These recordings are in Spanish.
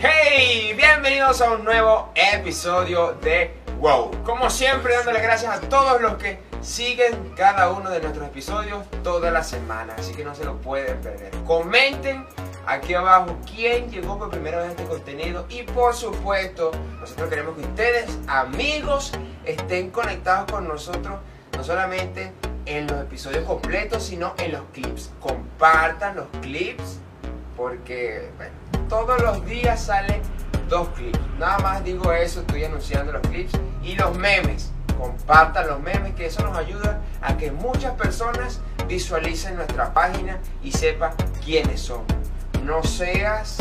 Hey, bienvenidos a un nuevo episodio de Wow. Como siempre, dándole gracias a todos los que siguen cada uno de nuestros episodios toda la semana, así que no se lo pueden perder. Comenten aquí abajo quién llegó por primera vez a este contenido y por supuesto, nosotros queremos que ustedes, amigos, estén conectados con nosotros, no solamente en los episodios completos, sino en los clips. Compartan los clips porque todos los días salen dos clips. Nada más digo eso, estoy anunciando los clips y los memes. Compartan los memes, que eso nos ayuda a que muchas personas visualicen nuestra página y sepan quiénes son. No seas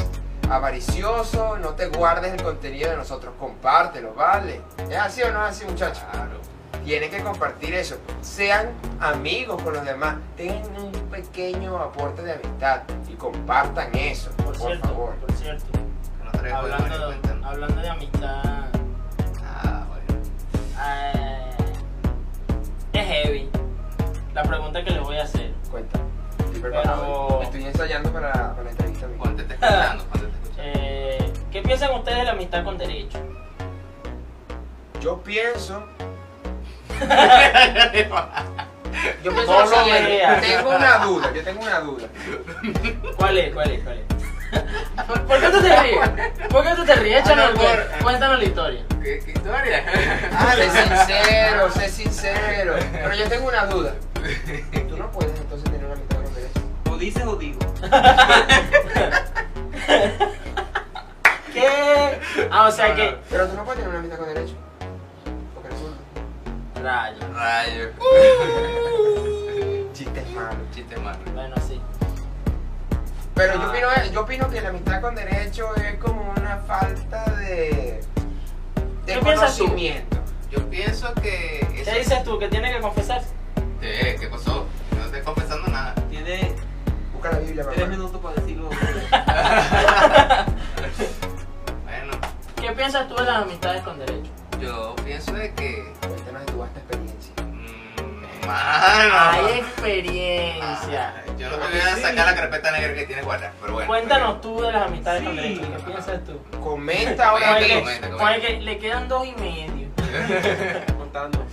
avaricioso, no te guardes el contenido de nosotros, compártelo, ¿vale? ¿Es así o no es así, muchachos? Tienen que compartir eso. Sean amigos con los demás. Tengan un pequeño aporte de amistad y compartan eso, por, Por cierto, favor. por cierto. Hablando, de amistad, Ah, bueno. eh, es heavy. La pregunta que les voy a hacer. Cuenta. Estoy preparado. Pero- Estoy ensayando para, para la entrevista. Ponte te escuchando, te escuchando. Eh, ¿Qué piensan ustedes de la amistad con derecho? Yo pienso. Yo pienso No lo. Tengo una duda. Yo tengo una duda. ¿Cuál es? ¿Cuál es? ¿Cuál es? ¿Por, qué tú te ríes? ¿Por qué tú te ríes? Ah, no, Échanos, por- cuéntanos la historia. ¿Qué, qué historia? Sé sincero, sé sincero. Pero yo tengo una duda. Tú no puedes entonces tener una amistad con derecho. O dices o digo. ¿Qué? Ah, o sea No, que. no. Pero tú no puedes tener una amistad con derecho. Porque eres zurdo. Rayo. Rayo. Chistes malos. Chiste malo. Bueno, sí. Pero yo Ah. opino, yo opino que la amistad con derecho es como una falta de, de ¿Qué piensas tú? conocimiento. Yo pienso que. eso- ¿Qué dices tú? ¿Que tiene que confesarse? ¿Qué? ¿Qué pasó? No estoy confesando nada. Tienes Busca la Biblia, tres minutos para decirlo. Bueno, ¿Qué piensas tú de las amistades con derecho? yo pienso de que. Cuéntanos de tu vasta experiencia. Mmm, mano. Hay experiencia. Ah, yo no te voy a sacar la carpeta negra que tienes guardada, pero bueno. Cuéntanos tú de las amistades con Sí. derecho. ¿Qué piensas tú? Comenta ahora Comenta, que- mismo. comenta, el que le quedan dos y medio. Contando.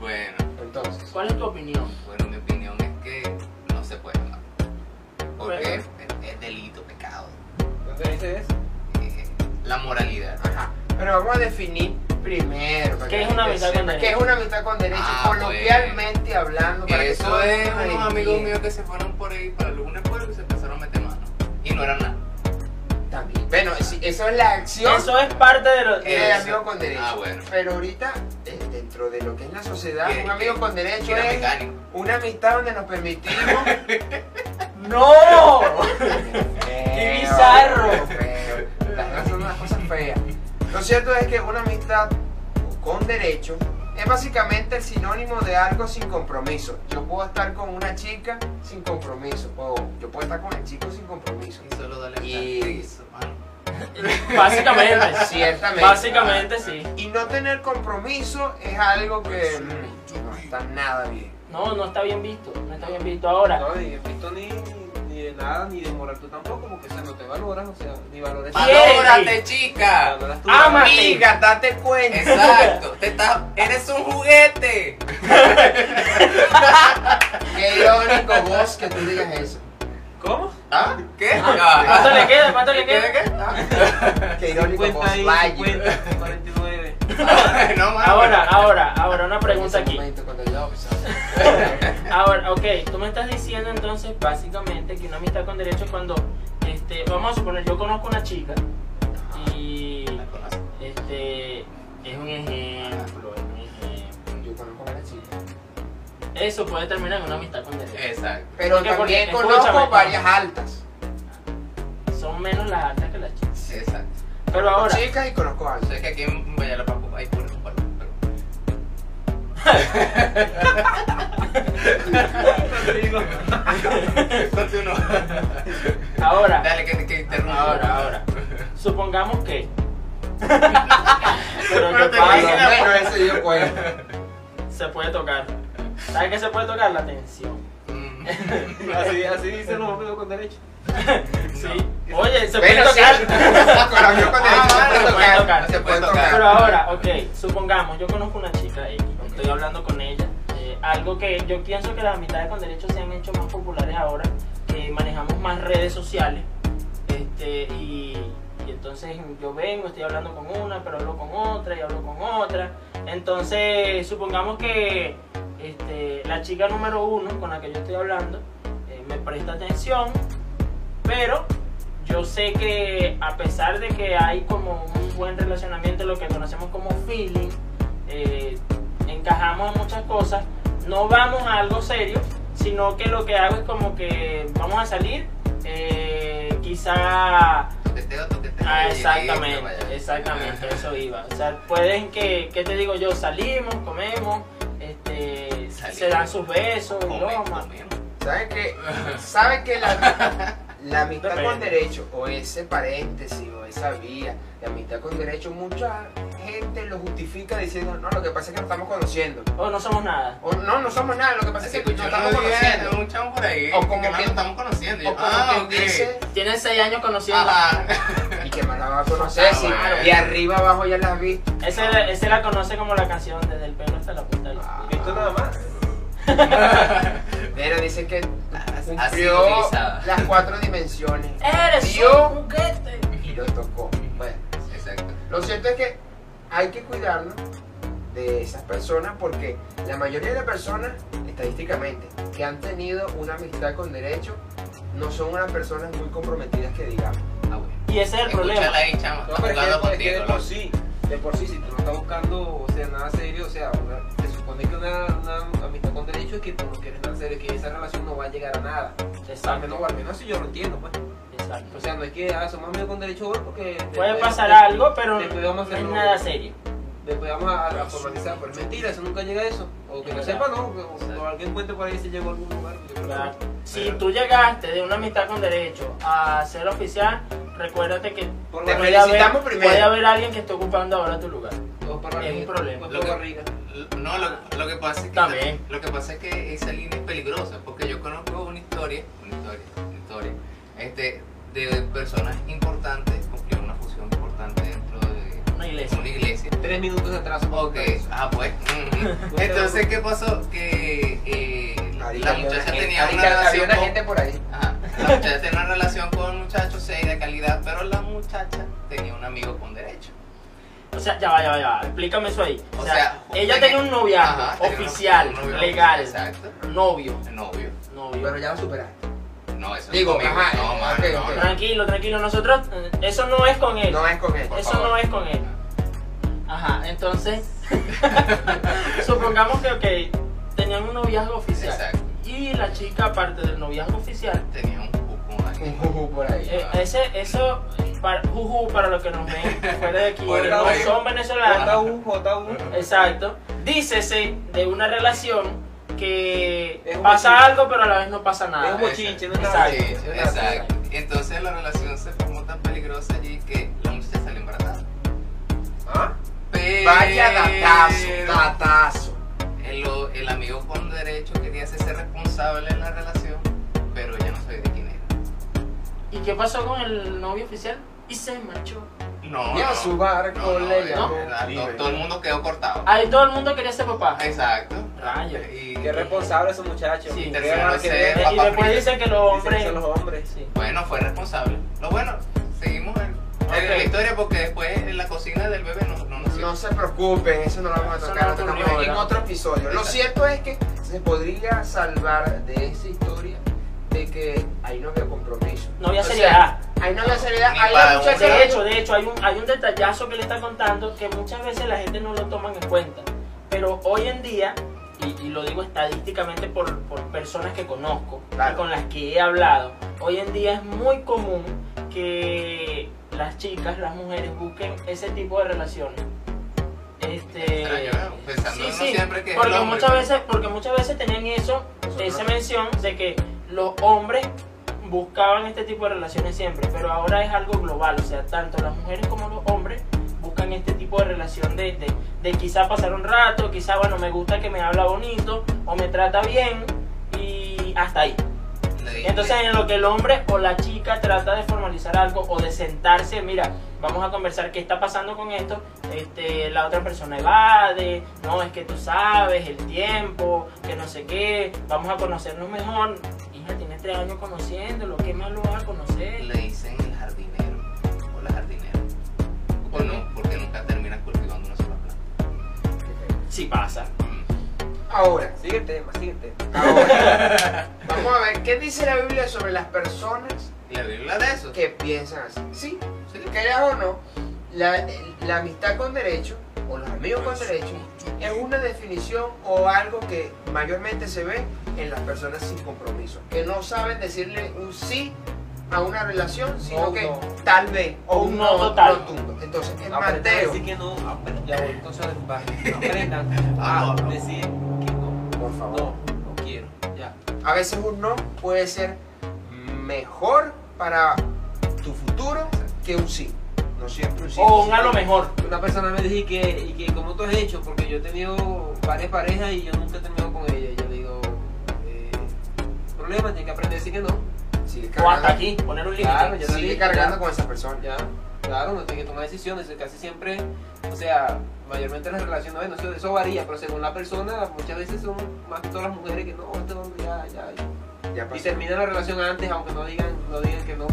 bueno, Entonces, ¿Cuál es tu opinión? bueno, mi opinión es que no se puede, ¿no? Porque Bueno. es, es delito, pecado. ¿Dónde dices? Eh, la moralidad. ajá. Pero vamos a definir primero. ¿Qué que es una amistad con derecho? ¿Qué es una amistad con derecho? Ah, Coloquialmente hablando. Para que Eso el es unos amigos míos que se fueron por ahí para algún pueblo y se empezaron a meter mano. Y no eran nada. También. Bueno, sí, eso es la acción. Eso es parte de lo que es el amigo con derecho. Ah, bueno. Pero ahorita, eh, dentro de lo que es la sociedad, un amigo con derecho es mecánico. una amistad donde nos permitimos. ¡No! Feo, bizarro! Las cosas son unas cosas feas. Lo cierto es que una amistad con derecho es básicamente el sinónimo de algo sin compromiso. Yo puedo estar con una chica sin compromiso. O yo puedo estar con el chico sin compromiso. Básicamente. Ciertamente. Básicamente sí. Y no tener compromiso es algo que mm, no está nada bien. No, no está bien visto. No está bien visto ahora. No, ni he visto ni, ni de nada, ni de moral tú tampoco, porque o sea, no te valoras, o sea, ni valores. ¿Quién? ¡Valórate, chica! Valoras tu. Amiga, date cuenta. Exacto, te estás- eres un juguete. Qué irónico vos que tú digas eso. ¿Cómo? ¿Ah? ¿Qué? ¿Cuánto le queda? ¿Cuánto le ¿Qué? queda? ¿Qué? Ah. Qué irónico 50 vos, y Lightyear. 50, 49. Ah, no. Ahora, ahora, ahora, una pregunta aquí. yo, pues, Ahora, ok, tú me estás diciendo entonces básicamente que una amistad con derecho es cuando, este, vamos a suponer, yo conozco una chica y, este, es un ejemplo. Eso puede terminar en una amistad con derecho. Exacto. Pero Porque, también porque, conozco varias altas. Son menos las altas que las chicas. Exacto. Pero ahora, chicas y conozco Yo altas. sé que aquí en Valladolid hay eso, pero... Continúa. Ahora, Dale, que, que interrumpa. ahora, ahora. Supongamos que. Pero Pero ¿qué te Por lo pasa? menos ese dio cuenta. Se puede tocar. ¿Sabes qué se puede tocar? La tensión. Mm. Así, así dicen los amigos con derecho. Sí. Oye, se puede tocar. Con la misma con derecho se puede tocar. tocar. Se puede Pero tocar. Pero ahora, ok, supongamos, yo conozco una chica X, estoy hablando con ella. eh, algo que yo pienso que las amistades con derechos se han hecho más populares ahora, que manejamos más redes sociales. Este, y, y entonces yo vengo, estoy hablando con una, pero hablo con otra y hablo con otra. Entonces, supongamos que este, la chica número uno con la que yo estoy hablando eh, me presta atención, pero yo sé que a pesar de que hay como un buen relacionamiento, lo que conocemos como feeling, eh, encajamos en muchas cosas, no vamos a algo serio, sino que lo que hago es como que vamos a salir, eh, quizá... Toqueteo, toqueteo. Ah, exactamente, exactamente, eso iba. O sea, pueden que, ¿qué te digo yo? Salimos, comemos, se dan sus besos, bromas. comemos. ¿Saben que, ¿saben que la, la amistad Depende. con derecho, o ese paréntesis, o esa vía de amistad con derecho, mucha gente lo justifica diciendo, no, lo que pasa es que nos estamos conociendo. O no somos nada. O no, no somos nada, lo que pasa es que nos escuchó estamos conociendo. de un chamo por ahí. O como que no que- estamos conociendo. O yo, como ah, dice, Tienen seis años conociendo. Ajá. que me la va a conocer, Ah, sí, bueno. y arriba abajo ya las vi. Ese, ese la conoce como la canción desde el pelo hasta la punta del Ah. Visto nada más. Pero dice que cumplió utilizada. las cuatro dimensiones. Eres Vio un juguete. y lo tocó. Bueno, Exacto. lo cierto es que hay que cuidarnos de esas personas porque la mayoría de las personas, estadísticamente, que han tenido una amistad con derecho, no son unas personas muy comprometidas que digamos. Y ese es el problema. Escúchala ahí, chamo. No, pero es que contigo, de por sí, de por sí, si tú no estás buscando, o sea, nada serio, o sea, una- se supone que una, una amistad con derecho es que tú no quieres nada serio, que esa relación no va a llegar a nada. Al Exacto. menos, o al menos así yo lo entiendo, pues. exacto. O sea, no es que ah, somos amigos con derecho hoy porque... Puede después- pasar después- algo, pero después vamos a no es nada serio. Después vamos a, a formalizar, pero es mentira, eso nunca llega a eso. O que no Exacto. sepa, no, o, o alguien cuente por ahí si llegó a algún lugar. yo creo. Si tú llegaste de una amistad con derecho a ser oficial, recuérdate que Por Te puede barriga, felicitamos haber, primero. puede haber alguien que esté ocupando ahora tu lugar. o por es un problema. Lo que-. No, lo, lo que pasa es que También. lo que pasa es que esa línea es peligrosa porque yo conozco una historia, una historia, una historia, este, de personas importantes cumplieron una función importante dentro de Una iglesia. una iglesia. Tres minutos de atraso. Ok, ah pues. ujú. Entonces, ¿qué pasó? Que eh, la muchacha gente- tenía una había relación una con- gente por ahí. Ajá, la muchacha tenía una relación con un muchacho seria, de calidad, pero la muchacha tenía un amigo con derecho. O sea, ya va, ya va, ya va. Explícame eso ahí. O, O sea, sea, ella tenía- tenía un noviazgo Ajá, oficial, un novio legal, Exacto. novio, Novio. novio. Pero ya lo superaste. No, eso Digo, no ajá, no, mano, no, ok. no. Tranquilo, tranquilo. Nosotros, eh, eso no es con él. No es con él. Eso favor. no es con él. Ajá, entonces, supongamos que, ok, tenían un noviazgo oficial. Exacto. Y la chica, aparte del noviazgo oficial, Tenía un juju por ahí. eh, ese, eso, para, juju, para los que nos ven fuera de aquí, no son venezolanos. JU, JU. Exacto. Dícese de una relación que Es pasa bochinche. algo, pero a la vez no pasa nada. Es un bochinche, no es Exacto. Entonces la relación se formó tan peligrosa allí que la muchacha salió embarazada. ¿Ah? Pero Vaya datazo, datazo. Derecho quería hacerse responsable en la relación, pero ella no sabía de quién era. ¿Y qué pasó con el novio oficial? Y se marchó. No, Y a no. su barco No, no, le llamó. todo- el mundo quedó cortado. Ahí todo el mundo quería ser papá. Exacto. Rayos. Y, Qué responsable esos muchachos. Sí, de que Eh, y después dicen que los que hombres. son los hombres. Sí. Bueno, fue responsable. Lo bueno, seguimos en, en Ok. la historia porque después en la cocina del bebé no, no se preocupen, eso no lo vamos a tocar, no lo tocamos en otro episodio. Lo cierto es que se podría salvar de esa historia de que ahí no había compromiso. No había O sea, seriedad. ahí no había seriedad. Ahí la muchacha De hecho, de hecho, hay un, hay un detallazo que le está contando que muchas veces la gente no lo toman en cuenta. Pero hoy en día, y, y lo digo estadísticamente por, por personas que conozco Claro. y con las que he hablado, hoy en día es muy común que las chicas, las mujeres busquen ese tipo de relaciones. Este, Extraño, ¿no? Pensando sí, sí, siempre que porque hombre, muchas veces, porque muchas veces tenían eso, Nosotros esa mención de que los hombres buscaban este tipo de relaciones siempre, pero ahora es algo global, o sea, tanto las mujeres como los hombres buscan este tipo de relación de, de, de quizá pasar un rato, quizá, bueno, me gusta que me habla bonito o me trata bien y hasta ahí. Entonces en lo que el hombre o la chica trata de formalizar algo o de sentarse, mira, vamos a conversar qué está pasando con esto, este, la otra persona evade, no, es que tú sabes, el tiempo, que no sé qué, vamos a conocernos mejor. Hija, tienes tres años conociéndolo, ¿qué más lo vas a conocer? le dicen el jardinero o la jardinera. ¿Por Porque, qué? no, porque nunca terminas cultivando una sola planta. Sí pasa. Mm. Ahora, Sigue el tema, sigue el tema. ahora, vamos a ver, ¿qué dice la Biblia sobre las personas La Biblia de eso. que piensan así? Sí, Sí. Creas o no, la, la amistad con derecho o los amigos con derecho es una definición o algo que mayormente se ve en las personas sin compromiso, que no saben decirle un sí a una relación, sino O que no. tal vez o un no total. rotundo. Entonces, en Mateo, decir que no. apre- Ya voy, entonces. Aprendan Ah, a no. decir que no. por favor. No, no quiero. Ya. A veces un no puede ser mejor para tu futuro que un sí. No siempre un sí. O un a lo mejor. Una persona me dijo que, y que como tú has hecho, porque yo he tenido varias parejas y yo nunca he terminado con ella. Y yo digo, eh, problema, tienes que aprender a decir que no. Sigue O hasta cargando, aquí, poner un límite. Claro, ya sigue dije, cargando ya. con esa persona. Ya, claro, uno tiene que tomar decisiones. Casi siempre, o sea, mayormente las relaciones, bueno, eso, eso varía, pero según la persona, muchas veces son más que todas las mujeres que no, este hombre ya, ya. Ya Y termina la relación antes, aunque no digan, no digan que no,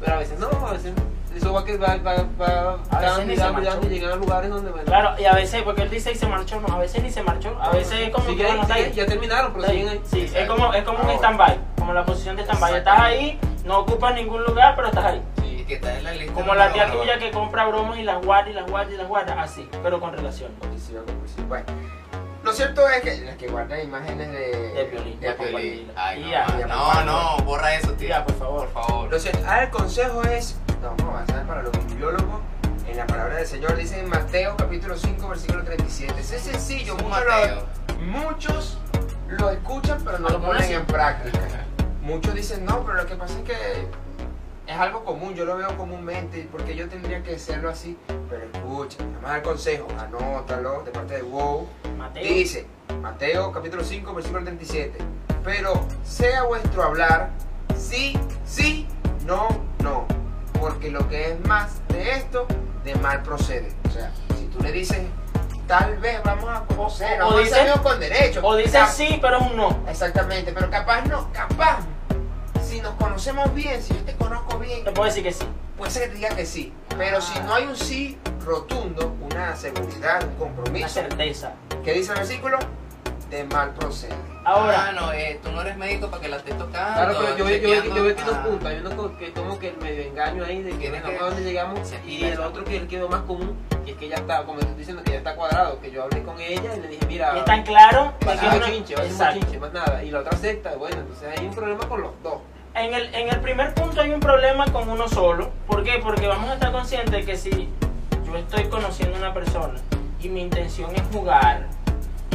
pero, a veces no, a veces eso va que va, va, va A veces dando ni y se dando y marchó. dando y llegan a lugares donde, bueno, Claro, y a veces, porque él dice y se marchó, no, a veces ni se marchó, a veces es como sigue que ahí, bueno, está sigue, ahí. ya terminaron, pero siguen ahí. Sí, es como, es como un Ahora. stand-by, como la posición de stand-by. Estás ahí, no ocupas ningún lugar, pero estás ahí. Y que está en la lista. Como la tía tuya que compra bromas y las guarda y las guarda y las guarda, así, pero con relación. Bueno, cierto es que las que guardan imágenes de, De violín. de. Ay, Y no, ya. no, no, borra eso, tío. Ya, por favor. Por favor. Lo cierto, ahora el consejo es, no, vamos a avanzar para los bibliólogos, en la palabra del Señor, dice en Mateo capítulo 5, versículo 37. Es sencillo, muchos Mateo. lo, muchos lo escuchan, pero no lo ponen sí. en práctica. Muchos dicen, no, pero lo que pasa es que es algo común, yo lo veo comúnmente, porque yo tendría que hacerlo así. Pero escucha, además el consejo, anótalo de parte de WOW. Mateo. Dice, Mateo capítulo 5, versículo 37. Pero sea vuestro hablar sí, sí, no, no. Porque lo que es más de esto, de mal procede. O sea, si tú le dices, tal vez vamos a conocer, O- o vamos a dice- ser amigos con derecho. O dices sí, pero es un no. Exactamente, pero capaz no, capaz. Si nos conocemos bien, si yo te conozco bien, Te puedo decir que sí. puede ser que te diga que sí. Pero si no hay un sí rotundo, una seguridad, un Una compromiso, certeza. ¿Qué dice el versículo? De mal procede. Ahora, Ah, no, eh, tú no eres médico para que la estés tocando. Claro, pero yo, veo- yo, veo- yo que chequeando. dos puntos. Hay uno que como que el medio engaño ahí de que no que- a dónde llegamos y el otro que el que veo más común y es que ya está, como estoy diciendo, que ya está cuadrado, que yo hablé con ella y le dije, mira, y es tan claro va a ser que un chinche, va a ser un chinche, más nada. Y la otra acepta, bueno, entonces hay un problema con los dos. En el, en el primer punto hay un problema con uno solo. ¿Por qué? Porque vamos a estar conscientes de que si yo estoy conociendo a una persona y mi intención es jugar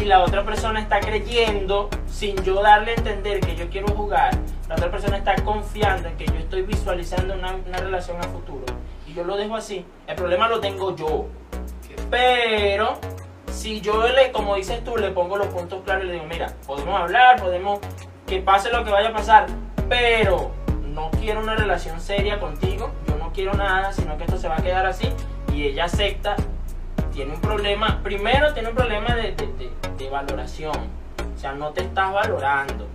y la otra persona está creyendo sin yo darle a entender que yo quiero jugar, la otra persona está confiando en que yo estoy visualizando una, relación a futuro y yo lo dejo así, el problema lo tengo yo. Pero si yo le, como dices tú, le pongo los puntos claros y le digo, mira, podemos hablar, podemos que pase lo que vaya a pasar, pero no quiero una relación seria contigo, yo no quiero nada, sino que esto se va a quedar así y ella acepta, tiene un problema, primero tiene un problema de, de- de- de valoración, o sea, no te estás valorando.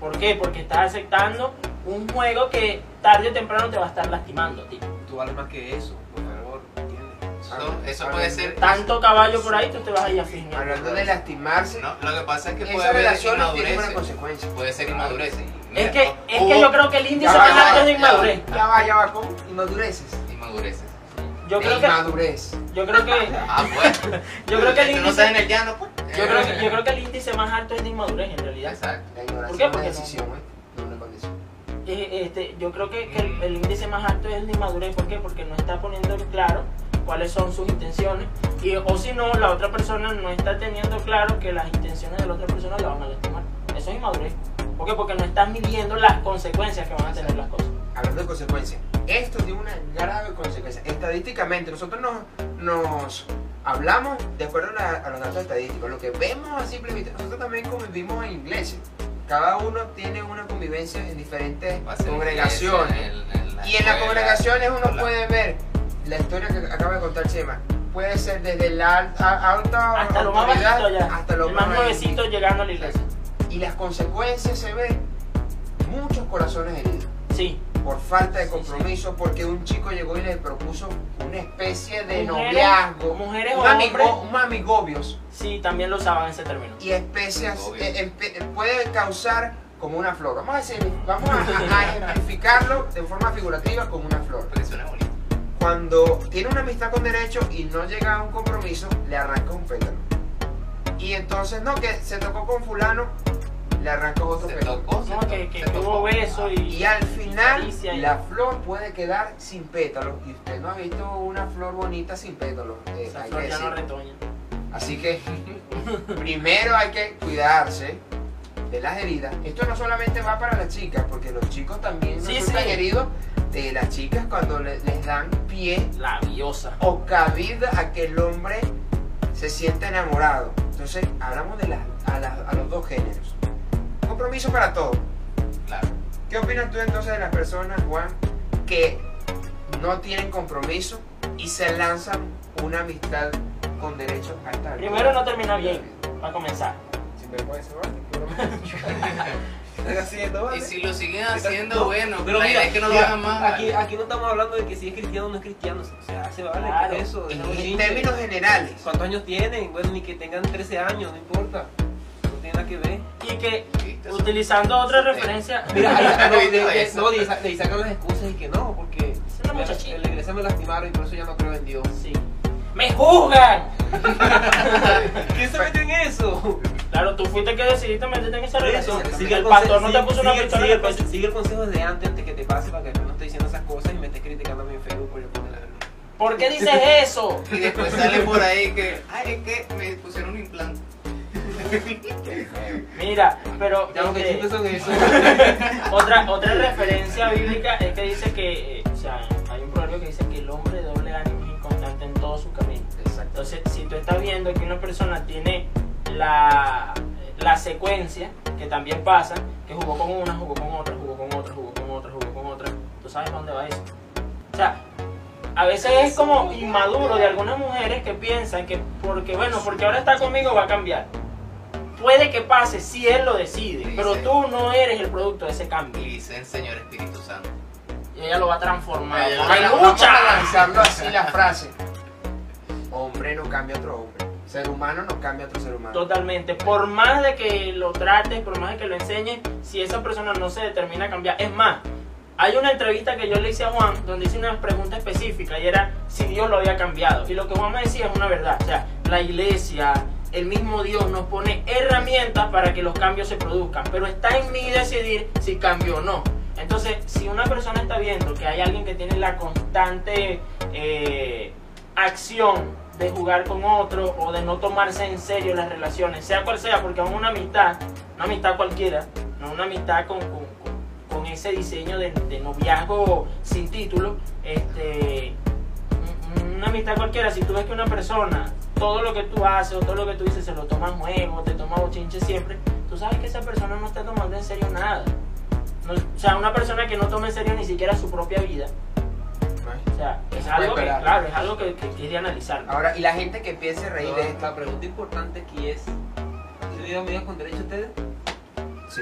¿Por qué? Porque estás aceptando un juego que tarde o temprano te va a estar lastimando, tío. Tú vales más que eso, por favor, ¿entiendes? Eso, eso puede ser. Tanto caballo por ahí, tú te vas a ir a fin. Hablando de lastimarse, No, lo que pasa es que puede haber relaciones tienen una inmadurez. consecuencia. Puede ser inmadurez. Es que, es que yo creo que el índice más alto es de inmadurez. Ya va, ya va, con inmadureces. Inmadureces. Yo creo que, inmadurez. yo creo que, Ah, yo creo que el Tú no en índice, el llano, pues. yo creo que, yo creo que el índice más alto es de inmadurez en realidad. Exacto. La ignorancia ¿Por qué? es una Porque decisión. No una condición. Eh, este, yo creo que, que el, el índice más alto es el de inmadurez. ¿Por qué? Porque no está poniendo en claro cuáles son sus intenciones. Y, o si no, la otra persona no está teniendo claro que las intenciones de la otra persona la van a lastimar. Eso es inmadurez. ¿Por qué? Porque no estás midiendo las consecuencias que van a tener las cosas. Hablando de consecuencias, esto tiene una grave consecuencia. Estadísticamente, nosotros nos, nos hablamos de acuerdo a, la- a los datos estadísticos. Lo que vemos a simple vista, nosotros también convivimos en iglesias. Cada uno tiene una convivencia en diferentes congregaciones. en- en la Y en las congregaciones uno la- puede ver la historia que acaba de contar Chema. Puede ser desde la alta, alta Hasta lo más autoridad bajito ya. hasta lo el más más nuevecito llegando a la iglesia. Y las consecuencias se ven muchos corazones heridos Sí. Por falta de compromiso, porque un chico llegó y le propuso una especie de Mujeres- noviazgo, mujeres un, o amigo, hombres. un amigobios Sí, también lo usaban ese término. y especias eh, empe- puede causar como una flor. Vamos a, decir, vamos a, a- a ejemplificarlo de forma figurativa como una flor. Porque suena bonito. Cuando tiene una amistad con derecho y no llega a un compromiso, le arranca un pétalo. Y entonces, no, que se tocó con fulano, le arranca otro Se pétalo. tocó, se No, tocó, que, que, se hubo beso y. Y al final, y- la flor puede quedar sin pétalos. Y usted no ha visto una flor bonita sin pétalos. eh, Esa hay flor que ya no retoña. Así que, primero hay que cuidarse de las heridas. Esto no solamente va para las chicas, porque los chicos también Sí, resultan sí. heridos de las chicas cuando le- les dan pie La diosa. o cabida a que el hombre se sienta enamorado. Entonces, hablamos de las, a, las- a los dos géneros. Compromiso para todos. Claro. ¿Qué opinas tú entonces de las personas, Juan, que no tienen compromiso y se lanzan una amistad con derecho a estar? Primero no termina bien, para comenzar. Sinvergüenza, ¿vale? Están haciendo, Y ¿vale? si lo siguen haciendo, bueno, pero mira, es que no lo hagan más. Aquí, ¿vale? aquí no estamos hablando de que si es cristiano o no es cristiano. O sea, se vale. Claro. ¿qué es eso? En, términos generales. ¿Cuántos años tienen? Bueno, ni que tengan 13 años, no importa. No tiene nada que ver. Y que, Utilizando otra Sí. referencia, Mira, ahí- no, de, de- Eso. no, de- de- y sacan las excusas y que no, porque me- muchachita. en la iglesia me lastimaron y por eso ya no creo en Dios. sí. ¡Me juzgan! ¿Quién se metió en eso? Claro, tú fuiste el que decidiste meterte en esa relación. Sigue el conse- pastor no te sigue- puso una pistola en sigue el el pecho. Sigue el consejo de antes, antes que te pase, para que tú no estés diciendo esas cosas y me estés criticando a mí en Facebook por yo poner ¿Por qué dices eso? Y después sale por ahí que, ay, es que me pusieron un implante. Mira, pero este, chistes son eso. otra, otra referencia bíblica es que dice que, eh, o sea, hay un proverbio que dice que el hombre de doble ánimo es inconstante en todo su camino. Exacto. Entonces, si tú estás viendo que una persona tiene la, la secuencia, que también pasa, que jugó con una, jugó con otra, jugó con otra, jugó con otra, jugó con otra, tú sabes dónde va eso. O sea, a veces es como inmaduro de algunas mujeres que piensan que porque, bueno, porque ahora está conmigo va a cambiar. Puede que pase si él lo decide, pero tú no eres el producto de ese cambio. dice el Señor Espíritu Santo. Y ella lo va a transformar. Ella ¡Hay vamos a lucha! lanzarlo así la frase. Hombre no cambia a otro hombre. Ser humano no cambia a otro ser humano. Totalmente. Por más de que lo trates, por más de que lo enseñes, si esa persona no se determina a cambiar. Es más, hay una entrevista que yo le hice a Juan donde hice una pregunta específica y era si Dios lo había cambiado. Y lo que Juan me decía es una verdad. O sea, la iglesia, el mismo Dios nos pone herramientas para que los cambios se produzcan. Pero está en mí decidir si cambio o no. Entonces, si una persona está viendo que hay alguien que tiene la constante eh, acción de jugar con otro o de no tomarse en serio las relaciones, sea cual sea, porque aún una amistad, una amistad cualquiera, no una amistad con, con- con- ese diseño de, de noviazgo sin título, este, un- una amistad cualquiera, si tú ves que una persona, todo lo que tú haces o todo lo que tú dices se lo toma en juego, te toma bochinche siempre, tú sabes que esa persona no está tomando en serio nada. No- o sea, una persona que no toma en serio ni siquiera su propia vida. O sea, es algo que, claro, es algo que, que, que es de analizar. Ahora, y la gente que empiece a reír de esto. La pregunta importante aquí es: ¿tienen amigas con derecho ustedes? Sí.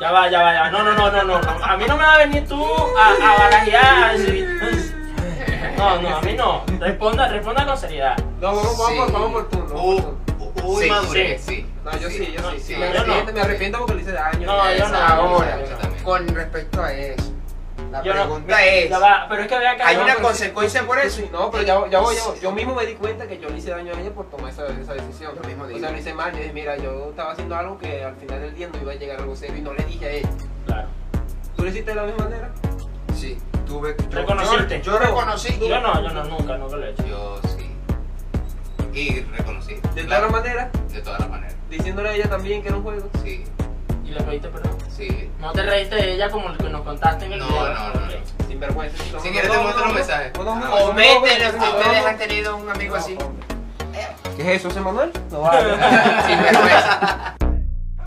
Ya va, ya va, ya va. No, no, no, no, no. A mí no me va a venir tú a, a barajear. a decir, No, no, a mí no. Responda, responda con seriedad. No, vamos, vamos, vamos por turno. Hubo por turno. hubo Sí, inmadurez, sí. sí. No, yo sí, yo sí. sí, me, yo no. arrepiento, me arrepiento porque le hice daño. No, yo no. Ahora, yo con respecto a eso, la Yo no- pregunta es: va, pero es que acá. ¿hay una consecuencia por eso? No, pero ya, ya voy, ya voy. Yo mismo me di cuenta que yo le hice daño a ella por tomar esa, esa decisión. Lo mismo o digo. sea, lo hice mal. Yo dije, mira, yo estaba haciendo algo que al final del día no iba a llegar a algo serio y no le dije a ella. Claro. ¿Tú lo hiciste de la misma manera? Sí. Tuve. Yo, ¿Reconociste? Yo, yo reconocí. Yo no, yo no, nunca, nunca lo he hecho. Yo sí. Y reconocí. De claro, todas maneras, De todas las maneras. diciéndole a ella también que era un juego. Sí, ¿Y le pediste perdón? sí. No te reíste de ella como lo que nos contaste en el No, video. no, no, no. Sin vergüenza. Si quieres te muestro un mensaje. Comenten si ustedes han tenido un amigo así. ¿Qué es eso, José Manuel? No vale. Sin vergüenza.